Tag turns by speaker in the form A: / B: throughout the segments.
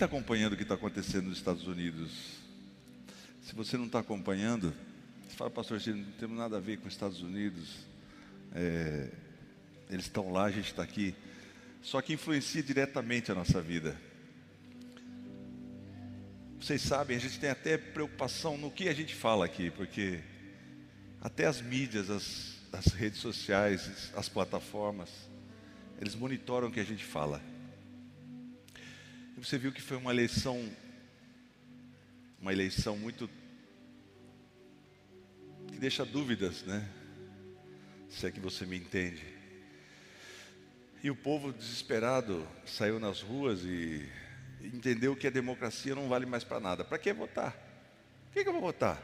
A: está acompanhando o que está acontecendo nos Estados Unidos? Se você não está acompanhando, você fala, pastor, não temos nada a ver com os Estados Unidos. É, eles estão lá, a gente está aqui. Só que influencia diretamente a nossa vida. Vocês sabem, a gente tem até preocupação no que a gente fala aqui, porque até as mídias, as, as redes sociais, as plataformas, eles monitoram o que a gente fala. Você viu que foi uma eleição, uma eleição muito que deixa dúvidas, né? Se é que você me entende. E o povo desesperado saiu nas ruas e entendeu que a democracia não vale mais para nada. Para que votar? Por que, que eu vou votar?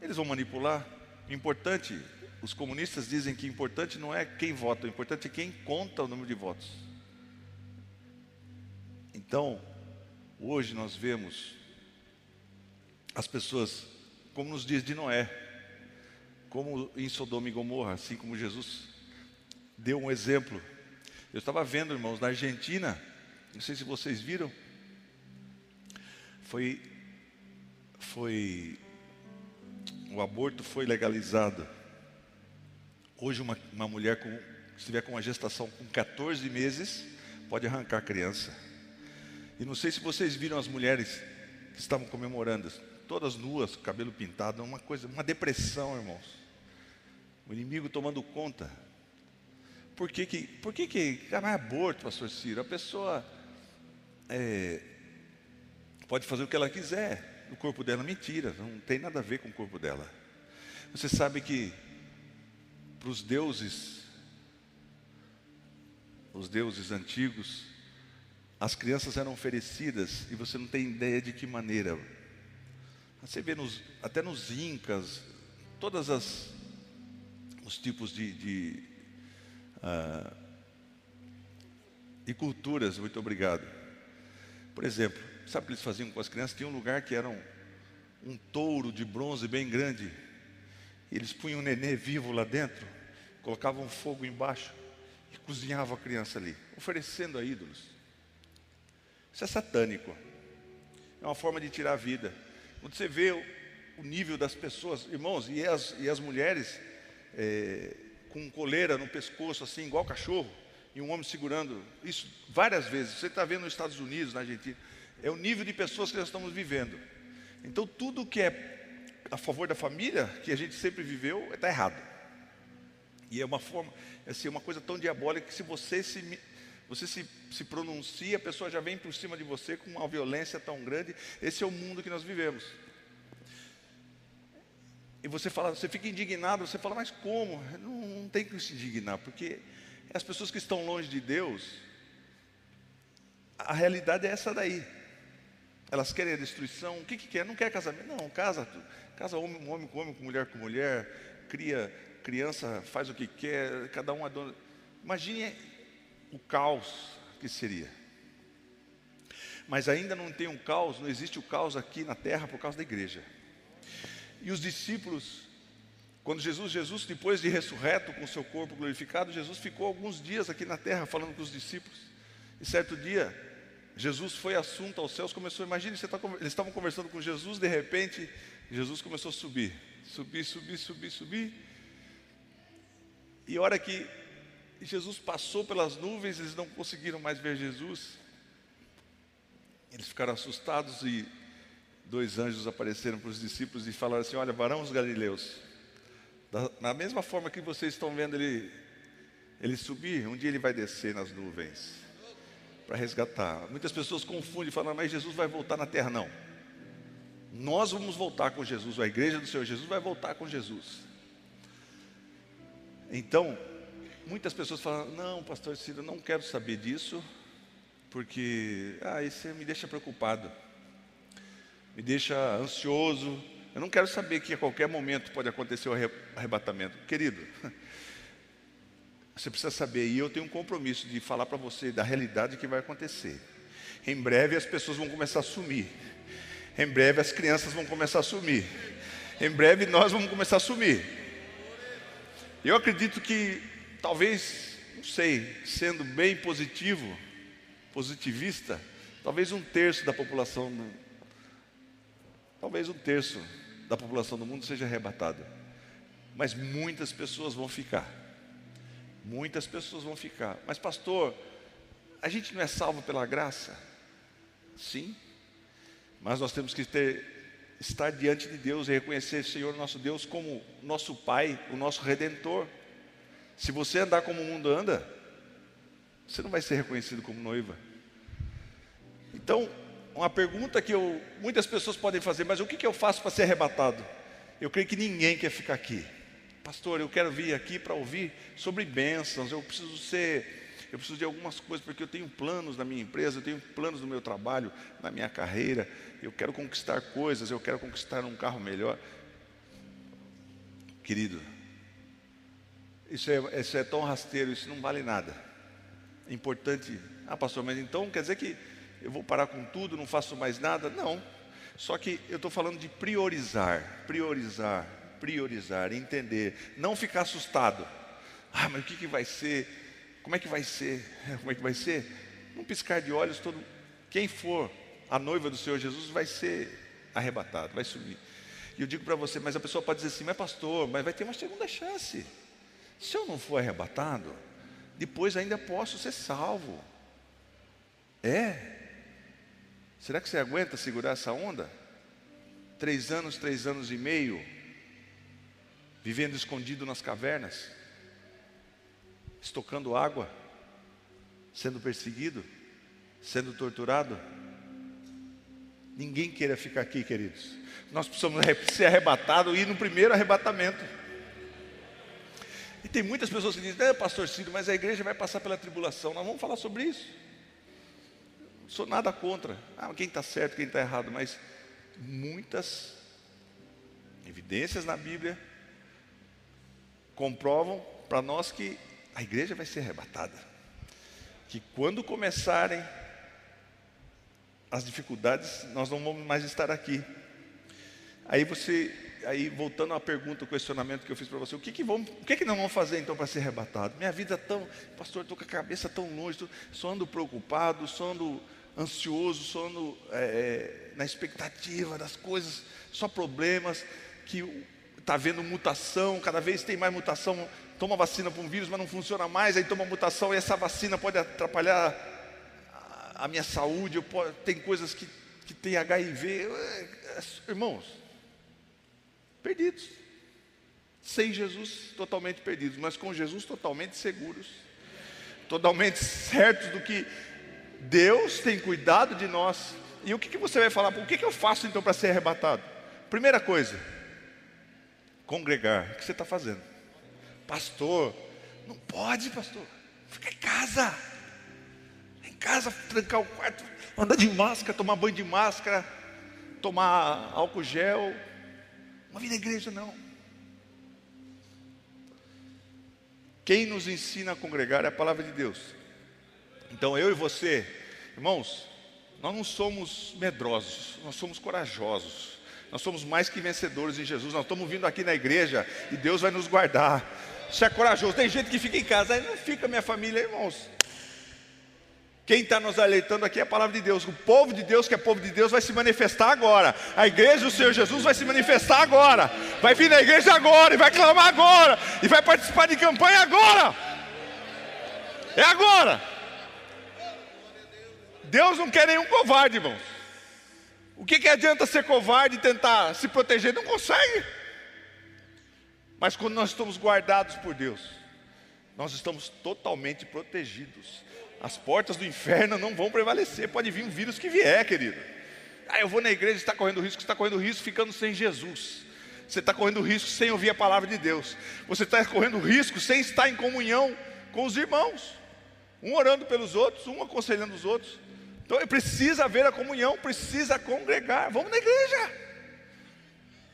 A: Eles vão manipular. Importante, os comunistas dizem que importante não é quem vota, o importante é quem conta o número de votos. Então, hoje nós vemos as pessoas, como nos dias de Noé, como em Sodoma e Gomorra, assim como Jesus deu um exemplo. Eu estava vendo, irmãos, na Argentina, não sei se vocês viram, foi, foi, o aborto foi legalizado. Hoje uma, uma mulher com, se estiver com uma gestação com 14 meses, pode arrancar a criança. E não sei se vocês viram as mulheres que estavam comemorando, todas nuas, cabelo pintado, uma coisa, uma depressão, irmãos. O inimigo tomando conta. Por que que, por que, que ah, é aborto, pastor Ciro? A pessoa é, pode fazer o que ela quiser. O corpo dela, mentira, não tem nada a ver com o corpo dela. Você sabe que para os deuses, os deuses antigos, as crianças eram oferecidas e você não tem ideia de que maneira. Você vê nos, até nos incas, todas as os tipos de, de, uh, de culturas. Muito obrigado. Por exemplo, sabe o que eles faziam com as crianças? Tinha um lugar que era um, um touro de bronze bem grande. E eles punham um nenê vivo lá dentro, colocavam fogo embaixo e cozinhavam a criança ali, oferecendo a ídolos. Isso é satânico. É uma forma de tirar a vida. Quando você vê o, nível das pessoas, irmãos, e as, e as mulheres é, com coleira no pescoço, assim, igual cachorro, e um homem segurando, isso várias vezes. Você está vendo nos Estados Unidos, na Argentina. É o nível de pessoas que nós estamos vivendo. Então, tudo que é a favor da família, que a gente sempre viveu, está errado. E é uma forma, é assim, uma coisa tão diabólica que se você se você se, se pronuncia, a pessoa já vem por cima de você com uma violência tão grande. Esse é o mundo que nós vivemos. E você fala, você fica indignado, você fala, mas como? Não, não tem que se indignar, porque as pessoas que estão longe de Deus, a realidade é essa daí. Elas querem a destruição, o que, que quer? Não quer casamento, não, casa, casa homem, homem com homem, com mulher com mulher, cria criança, faz o que quer, cada um é dono. Imagine o caos que seria. Mas ainda não tem um caos, não existe o caos aqui na terra por causa da igreja. E os discípulos, quando Jesus, Jesus, depois de ressurreto com seu corpo glorificado, Jesus ficou alguns dias aqui na terra falando com os discípulos. E certo dia, Jesus foi assunto aos céus, começou, imagine, tá, eles estavam conversando com Jesus, de repente, Jesus começou a subir, subir, subir, subir, subir. E a hora que e Jesus passou pelas nuvens, eles não conseguiram mais ver Jesus. Eles ficaram assustados e dois anjos apareceram para os discípulos e falaram assim: Olha, varão os galileus, da, na mesma forma que vocês estão vendo ele, ele subir, um dia ele vai descer nas nuvens para resgatar. Muitas pessoas confundem falam, mas Jesus vai voltar na terra. Não. Nós vamos voltar com Jesus, a igreja do Senhor Jesus vai voltar com Jesus. Então, muitas pessoas falam: Não, pastor Ciro, não quero saber disso, porque ah, isso me deixa preocupado, me deixa ansioso. Eu não quero saber que a qualquer momento pode acontecer o arrebatamento. Querido, você precisa saber, e eu tenho um compromisso de falar para você da realidade que vai acontecer. Em breve as pessoas vão começar a sumir. Em breve as crianças vão começar a sumir. Em breve nós vamos começar a sumir. Eu acredito que talvez, não sei, sendo bem positivo, positivista, Talvez um terço da população, talvez um terço da população do mundo seja arrebatado. Mas muitas pessoas vão ficar. Muitas pessoas vão ficar. Mas, pastor, a gente não é salvo pela graça? Sim. Mas nós temos que ter, estar diante de Deus e reconhecer o Senhor nosso Deus como nosso Pai, o nosso Redentor. Se você andar como o mundo anda, você não vai ser reconhecido como noiva. Então, uma pergunta que eu, muitas pessoas podem fazer, mas o que, que eu faço para ser arrebatado? Eu creio que ninguém quer ficar aqui. Pastor, eu quero vir aqui para ouvir sobre bênçãos, eu preciso ser eu preciso de algumas coisas, porque eu tenho planos na minha empresa, eu tenho planos no meu trabalho, na minha carreira, eu quero conquistar coisas, eu quero conquistar um carro melhor. Querido, isso é, isso é tão rasteiro, isso não vale nada. É importante. Ah, pastor, mas então quer dizer que eu vou parar com tudo, não faço mais nada? Não. Só que eu estou falando de priorizar, priorizar, priorizar, entender, não ficar assustado. Ah, mas o que, que vai ser? Como é que vai ser? Como é que vai ser? Num piscar de olhos, todo, quem for a noiva do Senhor Jesus vai ser arrebatado, vai subir. E eu digo para você, mas a pessoa pode dizer assim, mas pastor, mas vai ter uma segunda chance. Se eu não for arrebatado, depois ainda posso ser salvo. É. Será que você aguenta segurar essa onda? Três anos, três anos e meio, vivendo escondido nas cavernas, estocando água, sendo perseguido, sendo torturado. Ninguém queira ficar aqui, queridos. Nós precisamos ser arrebatados e ir no primeiro arrebatamento. E tem muitas pessoas que dizem, é, pastor Ciro, mas a igreja vai passar pela tribulação. Nós vamos falar sobre isso sou nada contra. Ah, quem está certo, quem está errado, mas muitas evidências na Bíblia comprovam para nós que a igreja vai ser arrebatada. Que quando começarem as dificuldades, nós não vamos mais estar aqui. Aí você, aí voltando à pergunta, o questionamento que eu fiz para você, o que que vamos, o que que não vamos fazer então para ser arrebatado? Minha vida é tão, pastor, estou com a cabeça tão longe, tô, só ando preocupado, só ando ansioso, sono é, é, na expectativa das coisas, só problemas, que está havendo mutação, cada vez tem mais mutação, toma vacina para um vírus, mas não funciona mais, aí toma mutação e essa vacina pode atrapalhar a, a minha saúde, posso, tem coisas que, que tem HIV. É, irmãos, perdidos. Sem Jesus, totalmente perdidos, mas com Jesus, totalmente seguros, totalmente certos do que Deus tem cuidado de nós. E o que, que você vai falar? O que, que eu faço então para ser arrebatado? Primeira coisa, congregar. O que você está fazendo? Pastor, não pode, pastor. Fica em casa. Em casa, trancar o quarto, andar de máscara, tomar banho de máscara, tomar álcool gel. Vir na igreja, não. Quem nos ensina a congregar é a palavra de Deus. Então eu e você, irmãos, nós não somos medrosos, nós somos corajosos. Nós somos mais que vencedores em Jesus. Nós estamos vindo aqui na igreja e Deus vai nos guardar. Você é corajoso. Tem gente que fica em casa, aí não fica minha família, irmãos. Quem está nos alertando aqui é a palavra de Deus. O povo de Deus, que é povo de Deus, vai se manifestar agora. A igreja do Senhor Jesus vai se manifestar agora. Vai vir na igreja agora e vai clamar agora. E vai participar de campanha agora. É agora. Deus não quer nenhum covarde, irmãos. O que, que adianta ser covarde e tentar se proteger? Não consegue. Mas quando nós estamos guardados por Deus, nós estamos totalmente protegidos. As portas do inferno não vão prevalecer. Pode vir um vírus que vier, querido. Ah, eu vou na igreja, está correndo risco, está correndo risco ficando sem Jesus. Você está correndo risco sem ouvir a palavra de Deus. Você está correndo risco sem estar em comunhão com os irmãos. Um orando pelos outros, um aconselhando os outros. Então precisa haver a comunhão, precisa congregar. Vamos na igreja.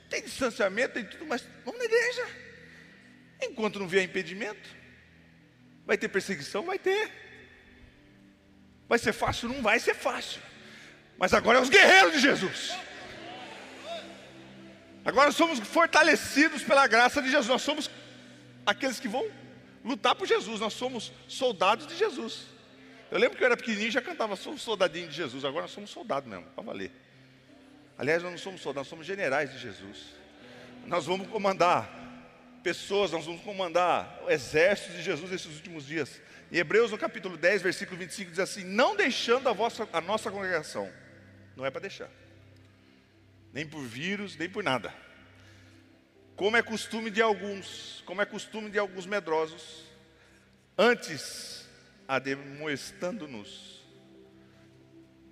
A: Tem distanciamento, tem tudo, mas vamos na igreja. Enquanto não vier impedimento, vai ter perseguição? Vai ter. Vai ser fácil? Não vai ser fácil. Mas agora é os guerreiros de Jesus. Agora somos fortalecidos pela graça de Jesus. Nós somos aqueles que vão lutar por Jesus. Nós somos soldados de Jesus. Eu lembro que eu era pequenininho e já cantava, sou soldadinho de Jesus. Agora nós somos soldados mesmo, para valer. Aliás, nós não somos soldados, nós somos generais de Jesus. Nós vamos comandar pessoas, nós vamos comandar o exército de Jesus nesses últimos dias. Em Hebreus, no capítulo 10, versículo 25, diz assim: Não deixando a, vossa, a nossa congregação, não é para deixar, nem por vírus, nem por nada. Como é costume de alguns, como é costume de alguns medrosos, antes ademoestando-nos,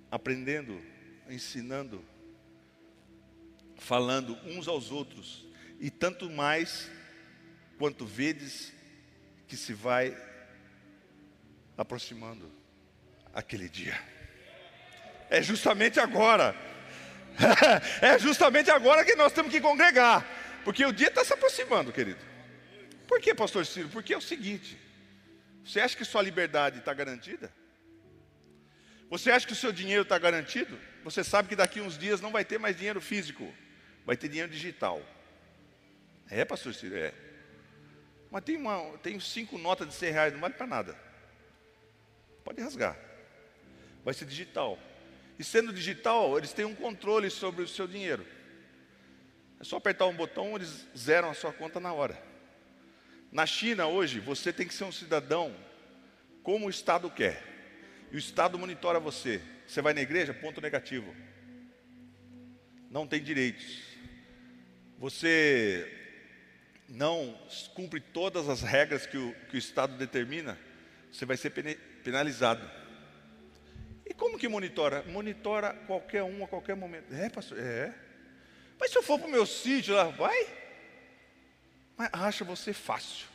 A: aprendendo, ensinando, falando uns aos outros, e tanto mais quanto vedes que se vai aproximando aquele dia. É justamente agora. é justamente agora que nós temos que congregar. Porque o dia está se aproximando, querido. Por que, pastor Ciro? Porque é o seguinte: você acha que sua liberdade está garantida? Você acha que o seu dinheiro está garantido? Você sabe que daqui uns dias não vai ter mais dinheiro físico, vai ter dinheiro digital. É, pastor Ciro? É. Mas tem, uma, tem cinco notas de 100 reais, não vale para nada. Pode rasgar. Vai ser digital. E sendo digital, eles têm um controle sobre o seu dinheiro. É só apertar um botão, eles zeram a sua conta na hora. Na China, hoje, você tem que ser um cidadão como o Estado quer. E o Estado monitora você. Você vai na igreja? Ponto negativo. Não tem direitos. Você não cumpre todas as regras que o, que o Estado determina, você vai ser penalizado. E como que monitora? Monitora qualquer um a qualquer momento. É, pastor? É. Mas se eu for para o meu sítio lá, vai? Mas acha você fácil.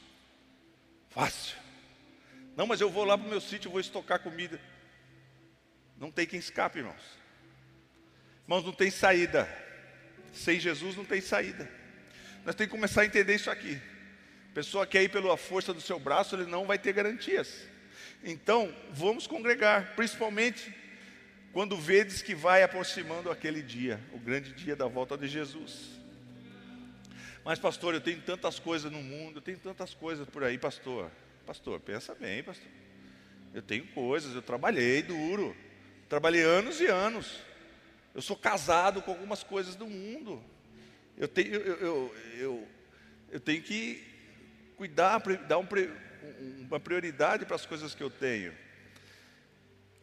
A: Fácil. Não, mas eu vou lá para o meu sítio, vou estocar comida. Não tem quem escape, irmãos. Irmãos, não tem saída. Sem Jesus não tem saída. Nós temos que começar a entender isso aqui. A pessoa quer ir pela força do seu braço, ele não vai ter garantias. Então, vamos congregar, principalmente quando vedes que vai aproximando aquele dia, o grande dia da volta de Jesus. Mas, pastor, eu tenho tantas coisas no mundo, eu tenho tantas coisas por aí, pastor. Pastor, pensa bem, pastor. Eu tenho coisas, eu trabalhei duro, trabalhei anos e anos. Eu sou casado com algumas coisas do mundo. Eu tenho, eu, eu, eu, eu tenho que cuidar, dar um, uma prioridade para as coisas que eu tenho.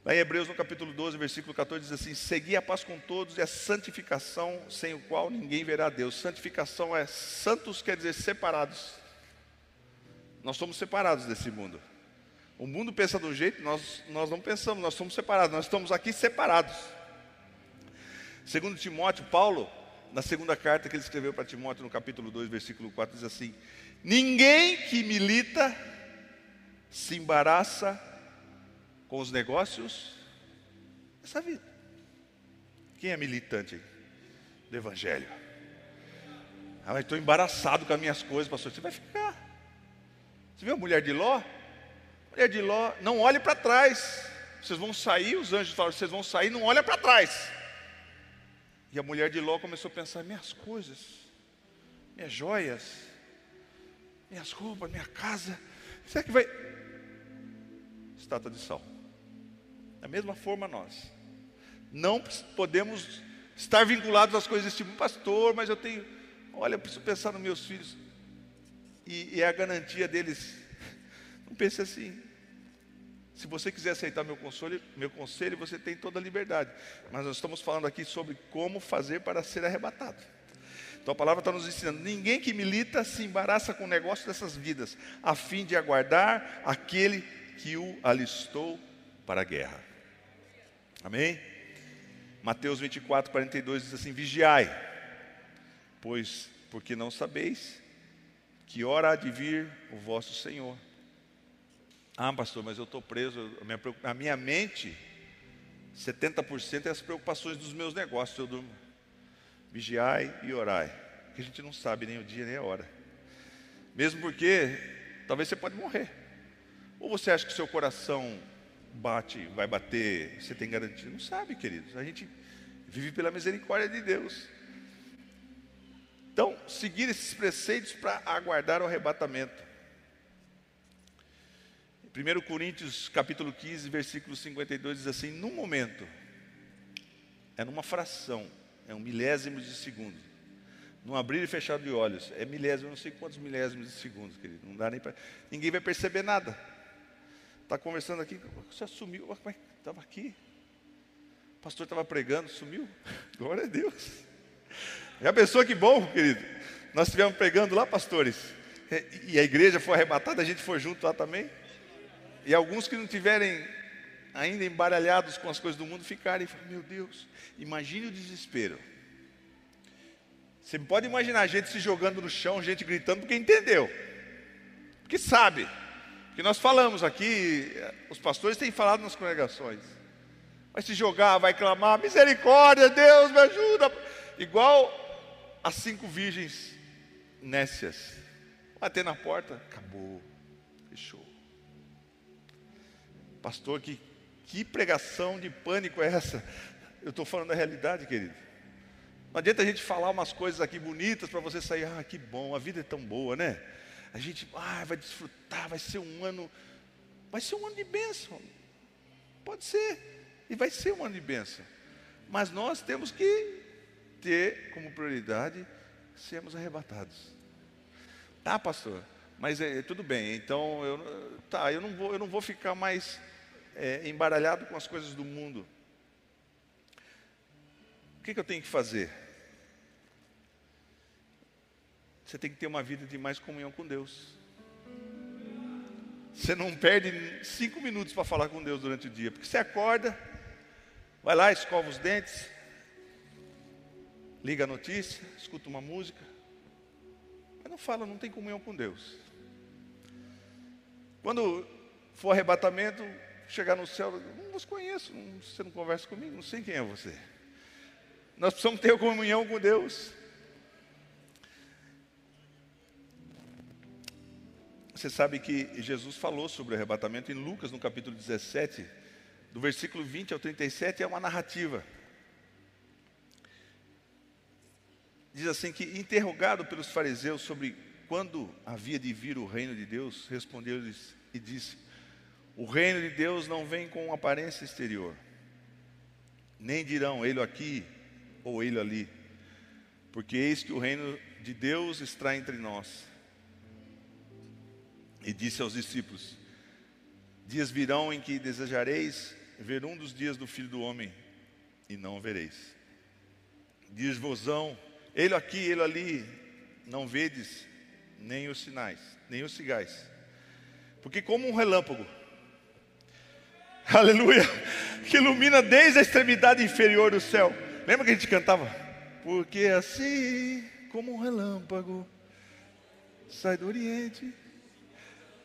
A: Lá em Hebreus, no capítulo 12, versículo 14, diz assim: Segui a paz com todos e a santificação, sem o qual ninguém verá Deus. Santificação é santos, quer dizer separados. Nós somos separados desse mundo. O mundo pensa de um jeito, nós, nós não pensamos, nós somos separados, nós estamos aqui separados. Segundo Timóteo, Paulo, na segunda carta que ele escreveu para Timóteo, no capítulo 2, versículo 4, diz assim: Ninguém que milita se embaraça com os negócios dessa vida. Quem é militante do Evangelho? Ah, estou embaraçado com as minhas coisas, pastor. Você vai ficar. Você viu a mulher de Ló? Mulher de Ló, não olhe para trás. Vocês vão sair, os anjos falaram, vocês vão sair, não olha para trás. E a mulher de Ló começou a pensar: minhas coisas, minhas joias, minhas roupas, minha casa, será que vai. Estátua de sal. Da mesma forma nós. Não podemos estar vinculados às coisas desse mundo, pastor, mas eu tenho. Olha, eu preciso pensar nos meus filhos. E, e é a garantia deles. Não pense assim. Se você quiser aceitar meu conselho, meu conselho, você tem toda a liberdade. Mas nós estamos falando aqui sobre como fazer para ser arrebatado. Então a palavra está nos ensinando: ninguém que milita se embaraça com o negócio dessas vidas, a fim de aguardar aquele que o alistou para a guerra. Amém? Mateus 24, 42 diz assim: Vigiai, pois porque não sabeis que hora há de vir o vosso Senhor. Ah, pastor, mas eu estou preso. A minha, a minha mente, 70% é as preocupações dos meus negócios. Eu durmo. Vigiai e orai. Porque a gente não sabe nem o dia nem a hora. Mesmo porque talvez você pode morrer. Ou você acha que seu coração bate, vai bater, você tem garantia? Não sabe, queridos. A gente vive pela misericórdia de Deus. Então, seguir esses preceitos para aguardar o arrebatamento. 1 Coríntios capítulo 15, versículo 52 diz assim: "No momento é numa fração, é um milésimo de segundo. Num abrir e fechar de olhos, é milésimo, não sei quantos milésimos de segundos, querido. Não dá nem para. Ninguém vai perceber nada. Está conversando aqui, você sumiu, estava é aqui. O pastor estava pregando, sumiu. Glória a Deus. Já pensou que bom, querido? Nós estivemos pregando lá, pastores. E a igreja foi arrebatada, a gente foi junto lá também. E alguns que não tiverem ainda embaralhados com as coisas do mundo ficarem e falar, meu Deus, imagine o desespero. Você pode imaginar gente se jogando no chão, gente gritando, porque entendeu. Porque sabe. Porque nós falamos aqui, os pastores têm falado nas congregações. Vai se jogar, vai clamar, misericórdia, Deus me ajuda. Igual as cinco virgens nécias. Bater na porta, acabou, fechou. Pastor, que, que pregação de pânico é essa? Eu estou falando da realidade, querido. Não adianta a gente falar umas coisas aqui bonitas para você sair, ah, que bom, a vida é tão boa, né? A gente ah, vai desfrutar, vai ser um ano, vai ser um ano de bênção. Pode ser, e vai ser um ano de bênção. Mas nós temos que ter como prioridade sermos arrebatados. Tá, pastor? Mas é, tudo bem, então eu, tá, eu não vou, eu não vou ficar mais é, embaralhado com as coisas do mundo. O que, que eu tenho que fazer? Você tem que ter uma vida de mais comunhão com Deus. Você não perde cinco minutos para falar com Deus durante o dia, porque você acorda, vai lá, escova os dentes, liga a notícia, escuta uma música, mas não fala, não tem comunhão com Deus. Quando for arrebatamento, chegar no céu, não vos conheço, não, você não conversa comigo, não sei quem é você. Nós precisamos ter comunhão com Deus. Você sabe que Jesus falou sobre o arrebatamento em Lucas, no capítulo 17, do versículo 20 ao 37, é uma narrativa. Diz assim que, interrogado pelos fariseus sobre quando havia de vir o reino de Deus, respondeu-lhes e disse: O reino de Deus não vem com aparência exterior, nem dirão ele aqui ou ele ali, porque eis que o reino de Deus está entre nós. E disse aos discípulos: Dias virão em que desejareis ver um dos dias do Filho do Homem, e não o vereis. Diz-vosão, ele aqui, ele ali, não vedes nem os sinais, nem os cigais. Porque como um relâmpago, aleluia, que ilumina desde a extremidade inferior do céu. Lembra que a gente cantava? Porque assim como um relâmpago sai do Oriente.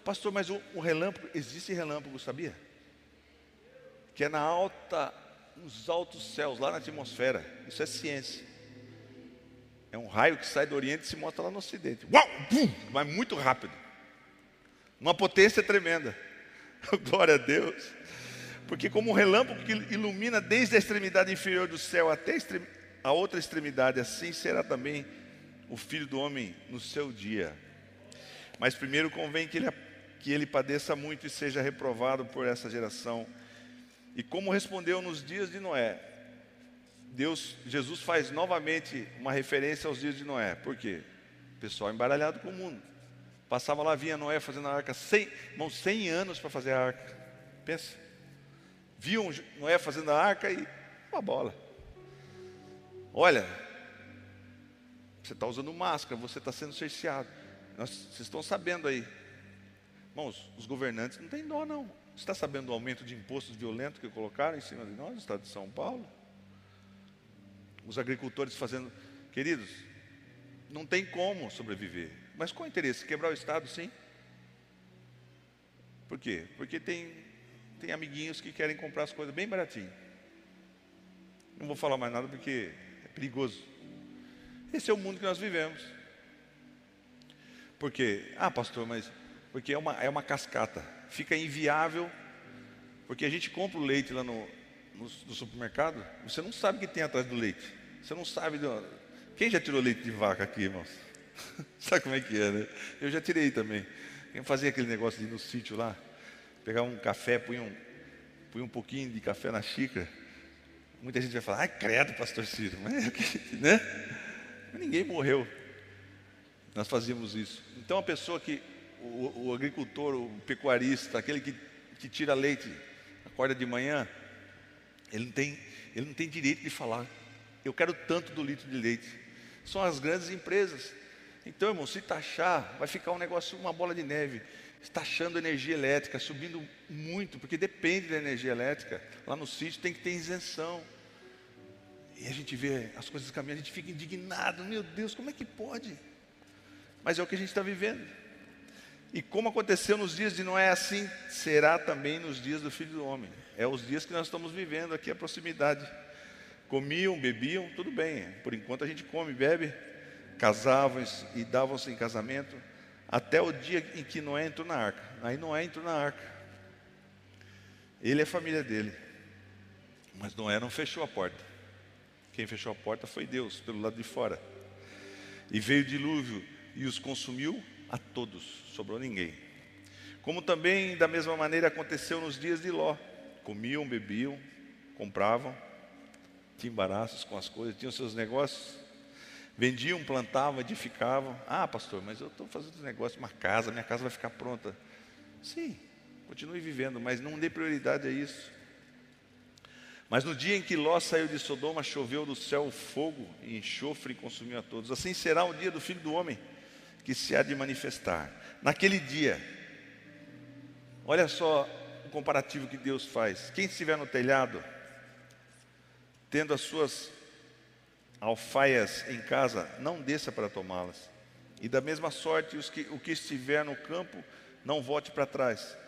A: Pastor, mas o, o relâmpago, existe relâmpago, sabia? Que é na alta, nos altos céus, lá na atmosfera. Isso é ciência. É um raio que sai do Oriente e se mostra lá no Ocidente. Uau! Pum, vai muito rápido. Uma potência tremenda. Glória a Deus. Porque como um relâmpago que ilumina desde a extremidade inferior do céu até a outra extremidade, assim será também o Filho do Homem no seu dia. Mas primeiro convém que ele, que ele padeça muito e seja reprovado por essa geração. E como respondeu nos dias de Noé, Deus, Jesus faz novamente uma referência aos dias de Noé. Por quê? O pessoal embaralhado com o mundo. Passava lá, vinha Noé fazendo a arca, 100, irmão, 100 anos para fazer a arca. Pensa. Viam Noé fazendo a arca e uma bola. Olha, você está usando máscara, você está sendo cerceado. Nós, vocês estão sabendo aí. Irmãos, os governantes não têm dó, não. Você está sabendo do aumento de impostos violentos que colocaram em cima de nós, no estado de São Paulo? Os agricultores fazendo. Queridos, não tem como sobreviver. Mas qual o interesse? Quebrar o Estado, sim? Por quê? Porque tem, tem amiguinhos que querem comprar as coisas bem baratinho. Não vou falar mais nada porque é perigoso. Esse é o mundo que nós vivemos. Por quê? Ah, pastor, mas porque é uma, é uma cascata. Fica inviável, porque a gente compra o leite lá no, no, no supermercado, você não sabe o que tem atrás do leite. Você não sabe. De... Quem já tirou leite de vaca aqui, irmãos? sabe como é que é, né? Eu já tirei também. Quem fazia aquele negócio de ir no sítio lá, pegava um café, punha um, punha um pouquinho de café na xícara. Muita gente vai falar, ai credo, pastor Ciro, mas, né? Mas ninguém morreu. Nós fazíamos isso. Então a pessoa que, o, o agricultor, o pecuarista, aquele que, que tira leite, acorda de manhã, ele não, tem, ele não tem direito de falar, eu quero tanto do litro de leite. São as grandes empresas. Então, irmão, se taxar, vai ficar um negócio, uma bola de neve. Taxando energia elétrica, subindo muito, porque depende da energia elétrica. Lá no sítio tem que ter isenção. E a gente vê as coisas caminhando, a gente fica indignado. Meu Deus, como é que pode? Mas é o que a gente está vivendo. E como aconteceu nos dias de Noé, assim será também nos dias do Filho do Homem. É os dias que nós estamos vivendo aqui, a proximidade. Comiam, bebiam, tudo bem. Por enquanto a gente come, bebe, casavam e davam-se em casamento, até o dia em que Noé entrou na arca. Aí Noé entrou na arca. Ele e a família dele. Mas Noé não fechou a porta. Quem fechou a porta foi Deus, pelo lado de fora. E veio o dilúvio e os consumiu a todos, sobrou ninguém. Como também da mesma maneira aconteceu nos dias de Ló. Comiam, bebiam, compravam, tinham embaraços com as coisas, tinham seus negócios, vendiam, plantavam, edificavam. Ah, pastor, mas eu estou fazendo um negócio, uma casa, minha casa vai ficar pronta. Sim, continue vivendo, mas não dê prioridade a isso. Mas no dia em que Ló saiu de Sodoma, choveu do céu fogo e enxofre e consumiu a todos. Assim será o dia do filho do homem, que se há de manifestar. Naquele dia, olha só o comparativo que Deus faz. Quem estiver no telhado, tendo as suas alfaias em casa, não desça para tomá-las. E da mesma sorte, os que, o que estiver no campo, não volte para trás.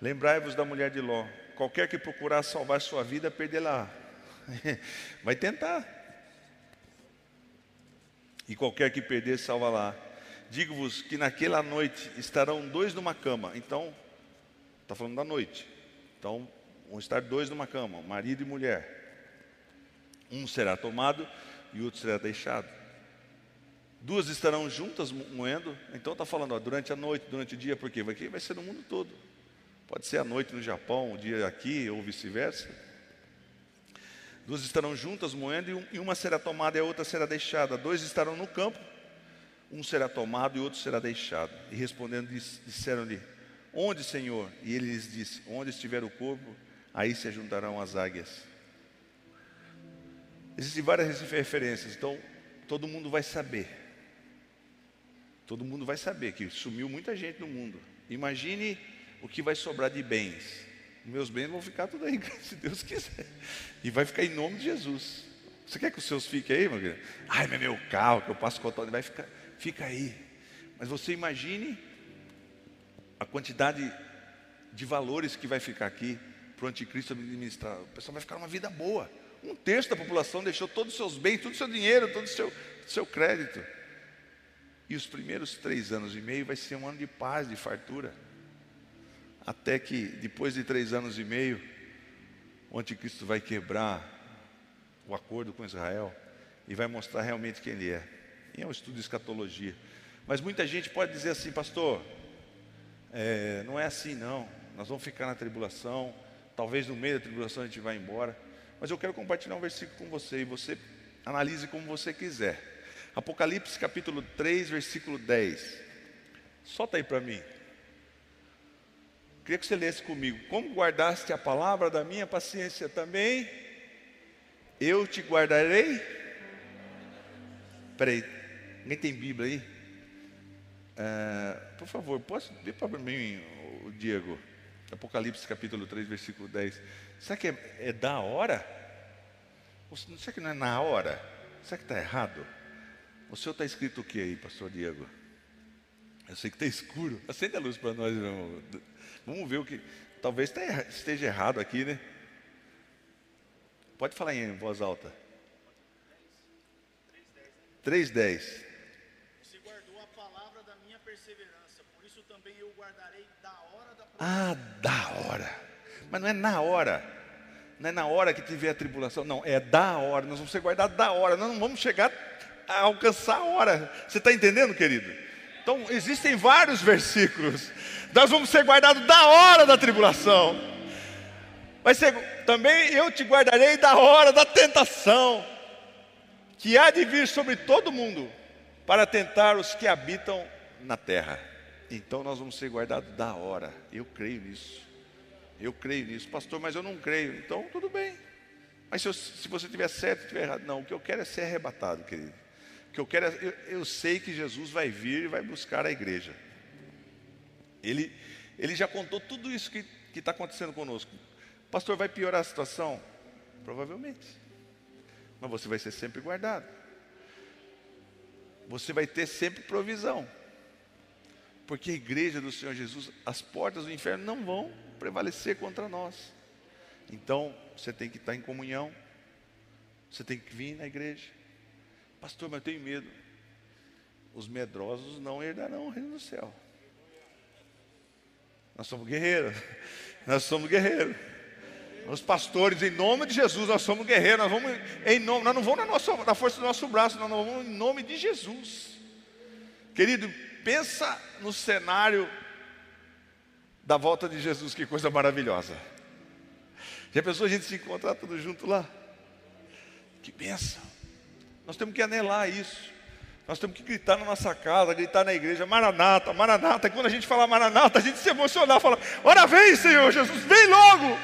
A: Lembrai-vos da mulher de Ló. Qualquer que procurar salvar sua vida, perdê-la. Vai tentar. E qualquer que perder, salva-lá. Digo-vos que naquela noite estarão dois numa cama. Então, está falando da noite. Então, vão estar dois numa cama, marido e mulher. Um será tomado e outro será deixado. Duas estarão juntas moendo. Então está falando, ó, durante a noite, durante o dia, porque vai, vai ser no mundo todo. Pode ser a noite no Japão, o dia aqui, ou vice-versa. Duas estarão juntas moendo, e uma será tomada e a outra será deixada. Dois estarão no campo, um será tomado e outro será deixado. E respondendo, disseram-lhe: Onde, Senhor? E ele lhes disse: Onde estiver o corpo, aí se juntarão as águias. Existem várias referências, então todo mundo vai saber. Todo mundo vai saber que sumiu muita gente no mundo. Imagine o que vai sobrar de bens. Meus bens vão ficar tudo aí, se Deus quiser. E vai ficar em nome de Jesus. Você quer que os seus fiquem aí, meu querido? Ai, meu carro, que eu passo controle, vai ficar, fica aí. Mas você imagine a quantidade de valores que vai ficar aqui para o anticristo administrar. O pessoal vai ficar uma vida boa. Um terço da população deixou todos os seus bens, todo o seu dinheiro, todo o seu, seu crédito. E os primeiros três anos e meio vai ser um ano de paz, de fartura. Até que, depois de três anos e meio, o anticristo vai quebrar o acordo com Israel e vai mostrar realmente quem ele é. E é um estudo de escatologia. Mas muita gente pode dizer assim, pastor, é, não é assim não. Nós vamos ficar na tribulação, talvez no meio da tribulação a gente vá embora. Mas eu quero compartilhar um versículo com você e você analise como você quiser. Apocalipse capítulo 3, versículo 10. Solta aí para mim. Queria que você lesse comigo. Como guardaste a palavra da minha paciência também, eu te guardarei. Peraí, ninguém tem Bíblia aí? Uh, por favor, posso ver para mim, o Diego? Apocalipse capítulo 3, versículo 10. Será que é, é da hora? Será que não é na hora? Será que está errado? O senhor está escrito o que aí, pastor Diego? Eu sei que está escuro. Acende a luz para nós, meu irmão. Vamos ver o que. Talvez tá esteja errado aqui, né? Pode falar em voz alta. 3.10.
B: Você guardou a palavra da minha perseverança, por isso também eu guardarei da hora da
A: Ah, da hora. Mas não é na hora. Não é na hora que tiver a tribulação. Não, é da hora. Nós vamos ser guardados da hora. Nós não vamos chegar a alcançar a hora. Você está entendendo, querido? Então existem vários versículos. Nós vamos ser guardados da hora da tribulação. Vai ser também eu te guardarei da hora da tentação, que há de vir sobre todo mundo, para tentar os que habitam na terra. Então nós vamos ser guardados da hora. Eu creio nisso. Eu creio nisso, pastor, mas eu não creio. Então tudo bem. Mas se, eu, se você tiver certo, tiver errado, não. O que eu quero é ser arrebatado, querido. O que eu quero é, eu, eu sei que Jesus vai vir e vai buscar a igreja. Ele, ele já contou tudo isso que está acontecendo conosco. Pastor, vai piorar a situação? Provavelmente. Mas você vai ser sempre guardado. Você vai ter sempre provisão. Porque a igreja do Senhor Jesus, as portas do inferno não vão prevalecer contra nós. Então, você tem que estar em comunhão. Você tem que vir na igreja. Pastor, mas eu tenho medo. Os medrosos não herdarão o reino do céu. Nós somos guerreiros. Nós somos guerreiros. Os pastores, em nome de Jesus, nós somos guerreiros, nós vamos em nome, nós não vamos na, nossa, na força do nosso braço, nós vamos em nome de Jesus. Querido, pensa no cenário da volta de Jesus, que coisa maravilhosa. Já pensou a gente se encontrar tudo junto lá? Que benção. Nós temos que anelar isso. Nós temos que gritar na nossa casa, gritar na igreja, Maranata, Maranata. E quando a gente fala Maranata, a gente se emocionar, fala: Ora vem, Senhor Jesus, vem logo.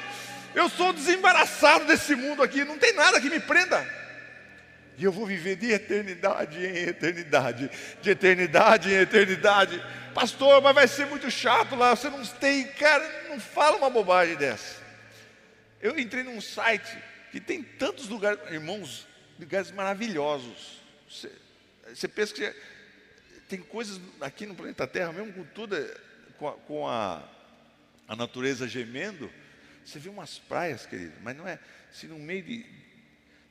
A: Eu sou desembaraçado desse mundo aqui, não tem nada que me prenda. E eu vou viver de eternidade em eternidade, de eternidade em eternidade. Pastor, mas vai ser muito chato lá, você não tem, cara, não fala uma bobagem dessa. Eu entrei num site que tem tantos lugares, irmãos, lugares maravilhosos. Você, você pensa que tem coisas aqui no planeta Terra, mesmo com tudo, com a, com a, a natureza gemendo, você vê umas praias, querido, mas não é assim no meio de,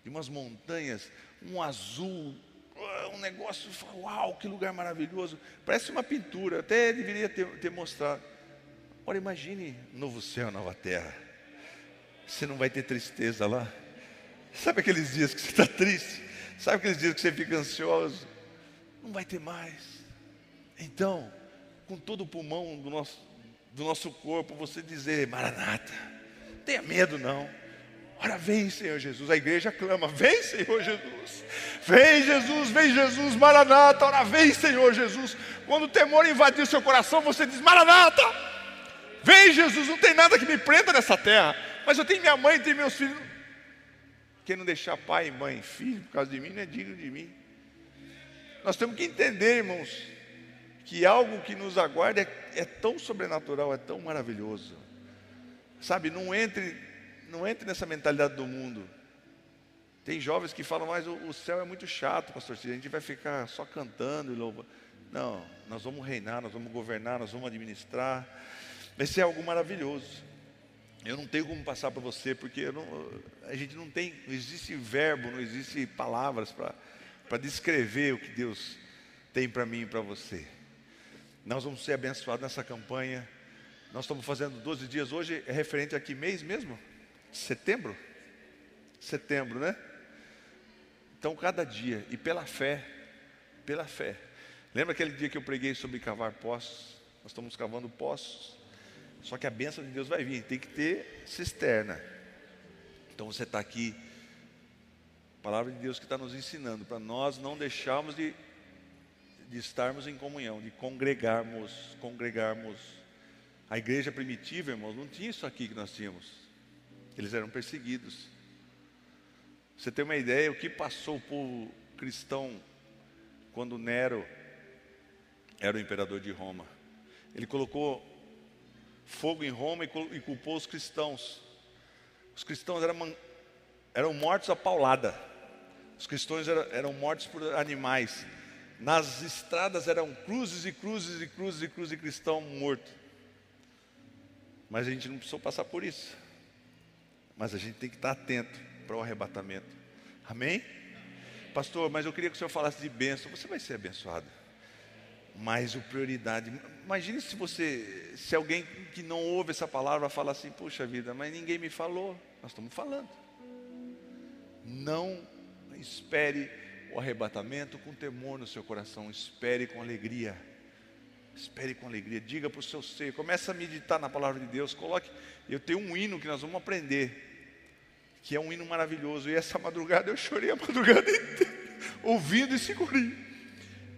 A: de umas montanhas, um azul, ah, um negócio, uau, que lugar maravilhoso. Parece uma pintura, até deveria ter, ter mostrado. Ora, imagine novo céu, nova terra. Você não vai ter tristeza lá. Sabe aqueles dias que você está triste? Sabe aqueles dias que você fica ansioso? Não vai ter mais. Então, com todo o pulmão do nosso, do nosso corpo, você dizer, Maranata tenha medo não. Ora, vem, Senhor Jesus. A igreja clama: Vem, Senhor Jesus. Vem, Jesus, vem, Jesus, Maranata. Ora, vem, Senhor Jesus. Quando o temor invadir seu coração, você diz: Maranata. Vem, Jesus. Não tem nada que me prenda nessa terra. Mas eu tenho minha mãe, tenho meus filhos. Quem não deixar pai, mãe, filho por causa de mim não é digno de mim. Nós temos que entender, irmãos, que algo que nos aguarda é, é tão sobrenatural, é tão maravilhoso. Sabe, não entre, não entre nessa mentalidade do mundo. Tem jovens que falam, mas o, céu é muito chato, pastor. A gente vai ficar só cantando e louvando. Não, nós vamos reinar, nós vamos governar, nós vamos administrar. Vai ser algo maravilhoso. Eu não tenho como passar para você, porque não, a gente não tem, não existe verbo, não existe palavras para descrever o que Deus tem para mim e para você. Nós vamos ser abençoados nessa campanha. Nós estamos fazendo 12 dias hoje, é referente a que mês mesmo? Setembro? Setembro, né? Então, cada dia, e pela fé, pela fé. Lembra aquele dia que eu preguei sobre cavar poços? Nós estamos cavando poços. Só que a bênção de Deus vai vir, tem que ter cisterna. Então você está aqui, palavra de Deus que está nos ensinando, para nós não deixarmos de, de estarmos em comunhão, de congregarmos, congregarmos a igreja primitiva, irmãos, não tinha isso aqui que nós tínhamos. Eles eram perseguidos. Você tem uma ideia o que passou o povo cristão quando Nero era o imperador de Roma? Ele colocou fogo em Roma e culpou os cristãos. Os cristãos eram, eram mortos a paulada. Os cristãos eram, eram mortos por animais. Nas estradas eram cruzes e cruzes e cruzes e cruzes de cristão morto. Mas a gente não precisou passar por isso. Mas a gente tem que estar atento para o arrebatamento. Amém? Pastor, mas eu queria que o senhor falasse de bênção. Você vai ser abençoado. Mas o prioridade. Imagine se você, se alguém que não ouve essa palavra fala assim, puxa vida, mas ninguém me falou. Nós estamos falando. Não espere o arrebatamento com temor no seu coração, espere com alegria. Espere com alegria, diga para o seu ser, comece a meditar na palavra de Deus, coloque. Eu tenho um hino que nós vamos aprender, que é um hino maravilhoso. E essa madrugada eu chorei a madrugada inteira, ouvindo esse corinho.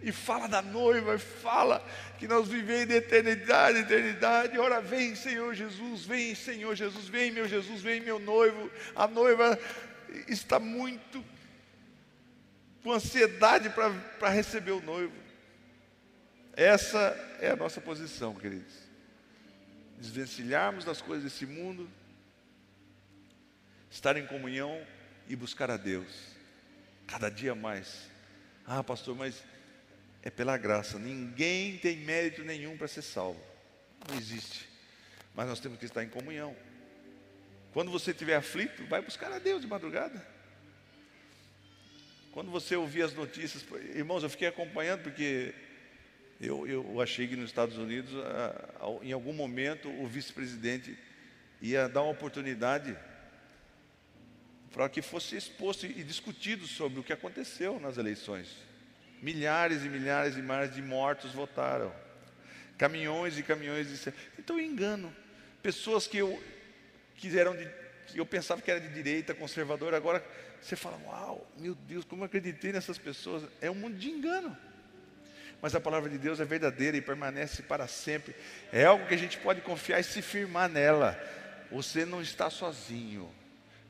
A: E fala da noiva, e fala que nós vivemos de eternidade, eternidade. Ora, vem, Senhor Jesus, vem, Senhor Jesus, vem, meu Jesus, vem, meu noivo. A noiva está muito com ansiedade para receber o noivo. Essa é a nossa posição, queridos. Desvencilharmos das coisas desse mundo, estar em comunhão e buscar a Deus, cada dia mais. Ah, pastor, mas é pela graça, ninguém tem mérito nenhum para ser salvo, não existe, mas nós temos que estar em comunhão. Quando você estiver aflito, vai buscar a Deus de madrugada. Quando você ouvir as notícias, irmãos, eu fiquei acompanhando porque eu, eu achei que nos Estados Unidos, em algum momento, o vice-presidente ia dar uma oportunidade para que fosse exposto e discutido sobre o que aconteceu nas eleições. Milhares e milhares e milhares de mortos votaram. Caminhões e caminhões de. Então, engano. Pessoas que eu, que eram de, que eu pensava que era de direita, conservadora, agora você fala, uau, meu Deus, como eu acreditei nessas pessoas. É um mundo de engano mas a palavra de Deus é verdadeira e permanece para sempre. É algo que a gente pode confiar e se firmar nela. Você não está sozinho.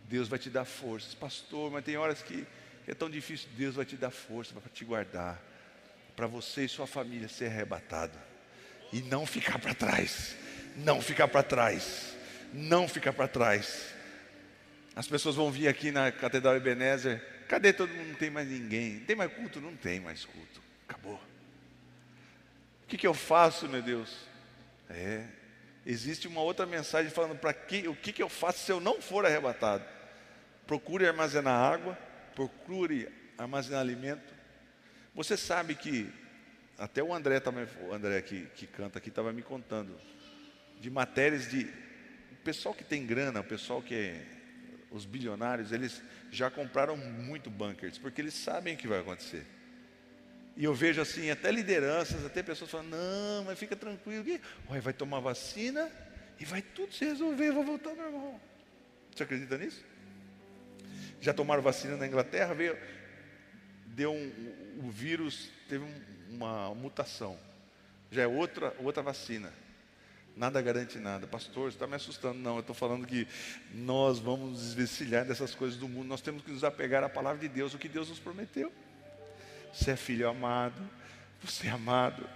A: Deus vai te dar forças, pastor. Mas tem horas que é tão difícil. Deus vai te dar força para te guardar, para você e sua família ser arrebatado e não ficar para trás. Não ficar para trás. Não ficar para trás. As pessoas vão vir aqui na Catedral Ebenezer. Cadê todo mundo? Não tem mais ninguém. Tem mais culto? Não tem mais culto. Acabou. O que, que eu faço, meu Deus? É, existe uma outra mensagem falando para que, o que, que eu faço se eu não for arrebatado. Procure armazenar água, procure armazenar alimento. Você sabe que até o André também, o André que, que canta aqui estava me contando de matérias de o pessoal que tem grana, o pessoal que é os bilionários, eles já compraram muito bunkers, porque eles sabem o que vai acontecer. E eu vejo assim, até lideranças, até pessoas falando, não, mas fica tranquilo, que vai tomar vacina e vai tudo se resolver, vai voltar ao normal. Você acredita nisso? Já tomaram vacina na Inglaterra, veio, deu um, o vírus, teve um, uma mutação. Já é outra, outra vacina. Nada garante nada. Pastor, você está me assustando. Não, eu estou falando que nós vamos desvencilhar dessas coisas do mundo. Nós temos que nos apegar à palavra de Deus, o que Deus nos prometeu. Você é filho amado, você é amado.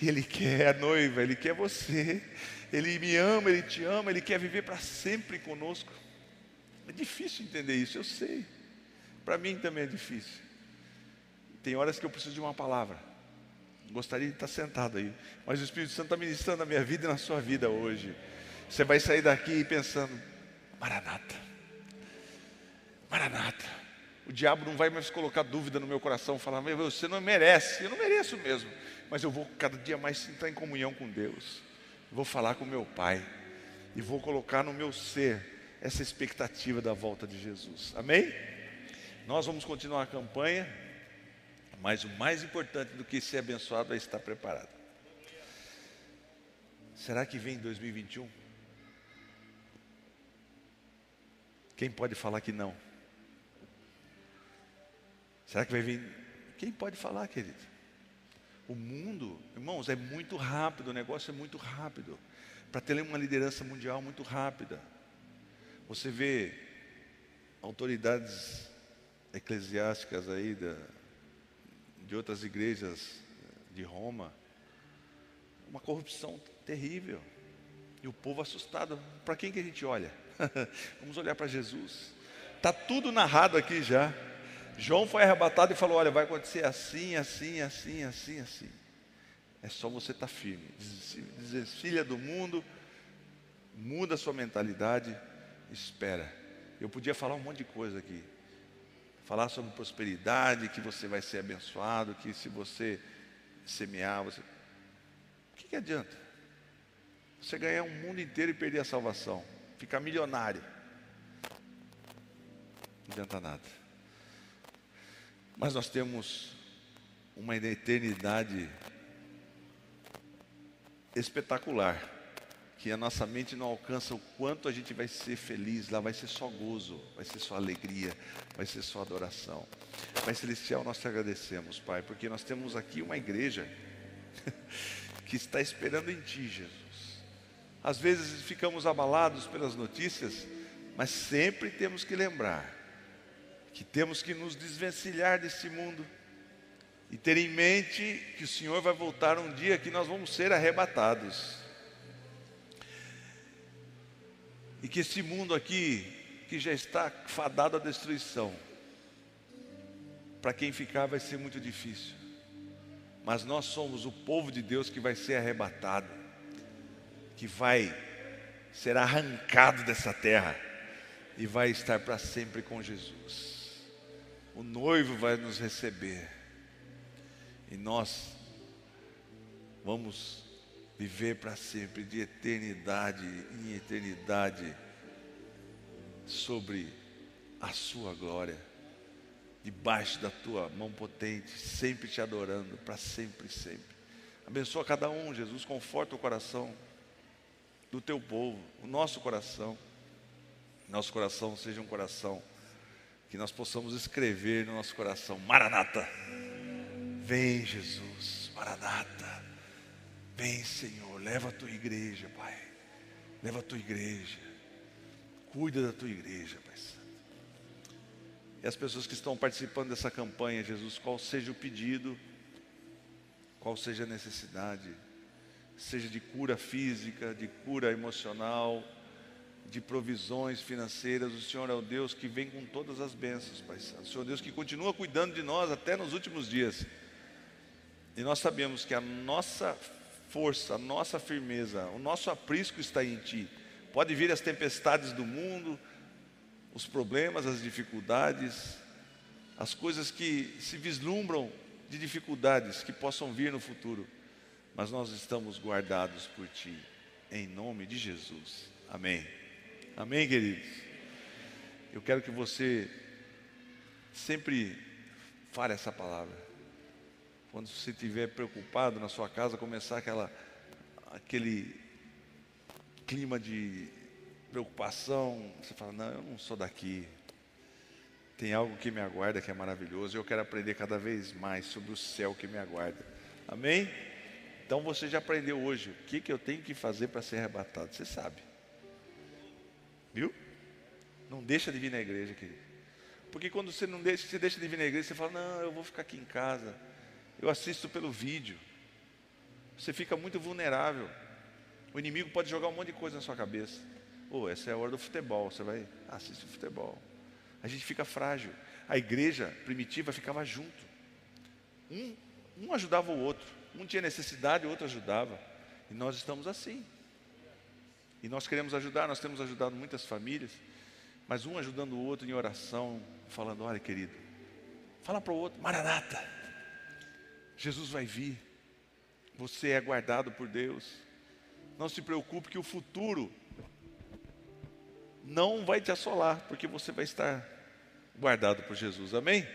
A: E Ele quer a noiva, Ele quer você. Ele me ama, Ele te ama, Ele quer viver para sempre conosco. É difícil entender isso, eu sei. Para mim também é difícil. Tem horas que eu preciso de uma palavra. Gostaria de estar sentado aí. Mas o Espírito Santo está ministrando na minha vida e na sua vida hoje. Você vai sair daqui pensando: Maranata. Maranata. O diabo não vai mais colocar dúvida no meu coração, falar, você não merece, eu não mereço mesmo, mas eu vou cada dia mais entrar em comunhão com Deus, vou falar com meu Pai, e vou colocar no meu ser essa expectativa da volta de Jesus, amém? Nós vamos continuar a campanha, mas o mais importante do que ser abençoado é estar preparado. Será que vem 2021? Quem pode falar que não? Será que vai vir? Quem pode falar, querido? O mundo, irmãos, é muito rápido, o negócio é muito rápido. Para ter uma liderança mundial muito rápida. Você vê autoridades eclesiásticas aí da, de outras igrejas de Roma, uma corrupção terrível. E o povo assustado. Para quem que a gente olha? Vamos olhar para Jesus. Está tudo narrado aqui já. João foi arrebatado e falou: Olha, vai acontecer assim, assim, assim, assim, assim. É só você estar tá firme. Desfilha do mundo, muda a sua mentalidade, espera. Eu podia falar um monte de coisa aqui. Falar sobre prosperidade, que você vai ser abençoado, que se você semear, você. O que, que adianta? Você ganhar um mundo inteiro e perder a salvação, ficar milionário. Não adianta nada. Mas nós temos uma eternidade espetacular que a nossa mente não alcança o quanto a gente vai ser feliz, lá vai ser só gozo, vai ser só alegria, vai ser só adoração. Pai Celestial, nós te agradecemos, Pai, porque nós temos aqui uma igreja que está esperando em Ti, Jesus. Às vezes ficamos abalados pelas notícias, mas sempre temos que lembrar que temos que nos desvencilhar desse mundo e ter em mente que o Senhor vai voltar um dia que nós vamos ser arrebatados. E que esse mundo aqui, que já está fadado à destruição, para quem ficar vai ser muito difícil. Mas nós somos o povo de Deus que vai ser arrebatado, que vai ser arrancado dessa terra e vai estar para sempre com Jesus. O noivo vai nos receber e nós vamos viver para sempre, de eternidade em eternidade, sobre a Sua glória, debaixo da Tua mão potente, sempre te adorando, para sempre, sempre. Abençoa cada um, Jesus, conforta o coração do Teu povo, o nosso coração, nosso coração seja um coração que nós possamos escrever no nosso coração, Maranata, vem Jesus, Maranata. Vem, Senhor, leva a tua igreja, Pai. Leva a tua igreja. Cuida da tua igreja, Pai Santo. E as pessoas que estão participando dessa campanha, Jesus, qual seja o pedido, qual seja a necessidade, seja de cura física, de cura emocional, de provisões financeiras, o Senhor é o Deus que vem com todas as bênçãos, Pai Santo. O Senhor é o Deus que continua cuidando de nós até nos últimos dias. E nós sabemos que a nossa força, a nossa firmeza, o nosso aprisco está em Ti. Pode vir as tempestades do mundo, os problemas, as dificuldades, as coisas que se vislumbram de dificuldades que possam vir no futuro, mas nós estamos guardados por Ti, em nome de Jesus. Amém. Amém, queridos. Eu quero que você sempre fale essa palavra. Quando você estiver preocupado na sua casa, começar aquela, aquele clima de preocupação, você fala: Não, eu não sou daqui. Tem algo que me aguarda que é maravilhoso. Eu quero aprender cada vez mais sobre o céu que me aguarda. Amém? Então você já aprendeu hoje o que, que eu tenho que fazer para ser arrebatado. Você sabe. Viu? Não deixa de vir na igreja, querido. Porque quando você não deixa, você deixa de vir na igreja, você fala, não, eu vou ficar aqui em casa eu assisto pelo vídeo. Você fica muito vulnerável. O inimigo pode jogar um monte de coisa na sua cabeça. Oh, essa é a hora do futebol. Você vai assistir o futebol. A gente fica frágil. A igreja primitiva ficava junto. Um, um ajudava o outro. Um tinha necessidade, o outro ajudava. E nós estamos assim. E nós queremos ajudar, nós temos ajudado muitas famílias. Mas um ajudando o outro em oração, falando: olha, querido, fala para o outro, Maranata. Jesus vai vir. Você é guardado por Deus. Não se preocupe que o futuro não vai te assolar, porque você vai estar guardado por Jesus. Amém?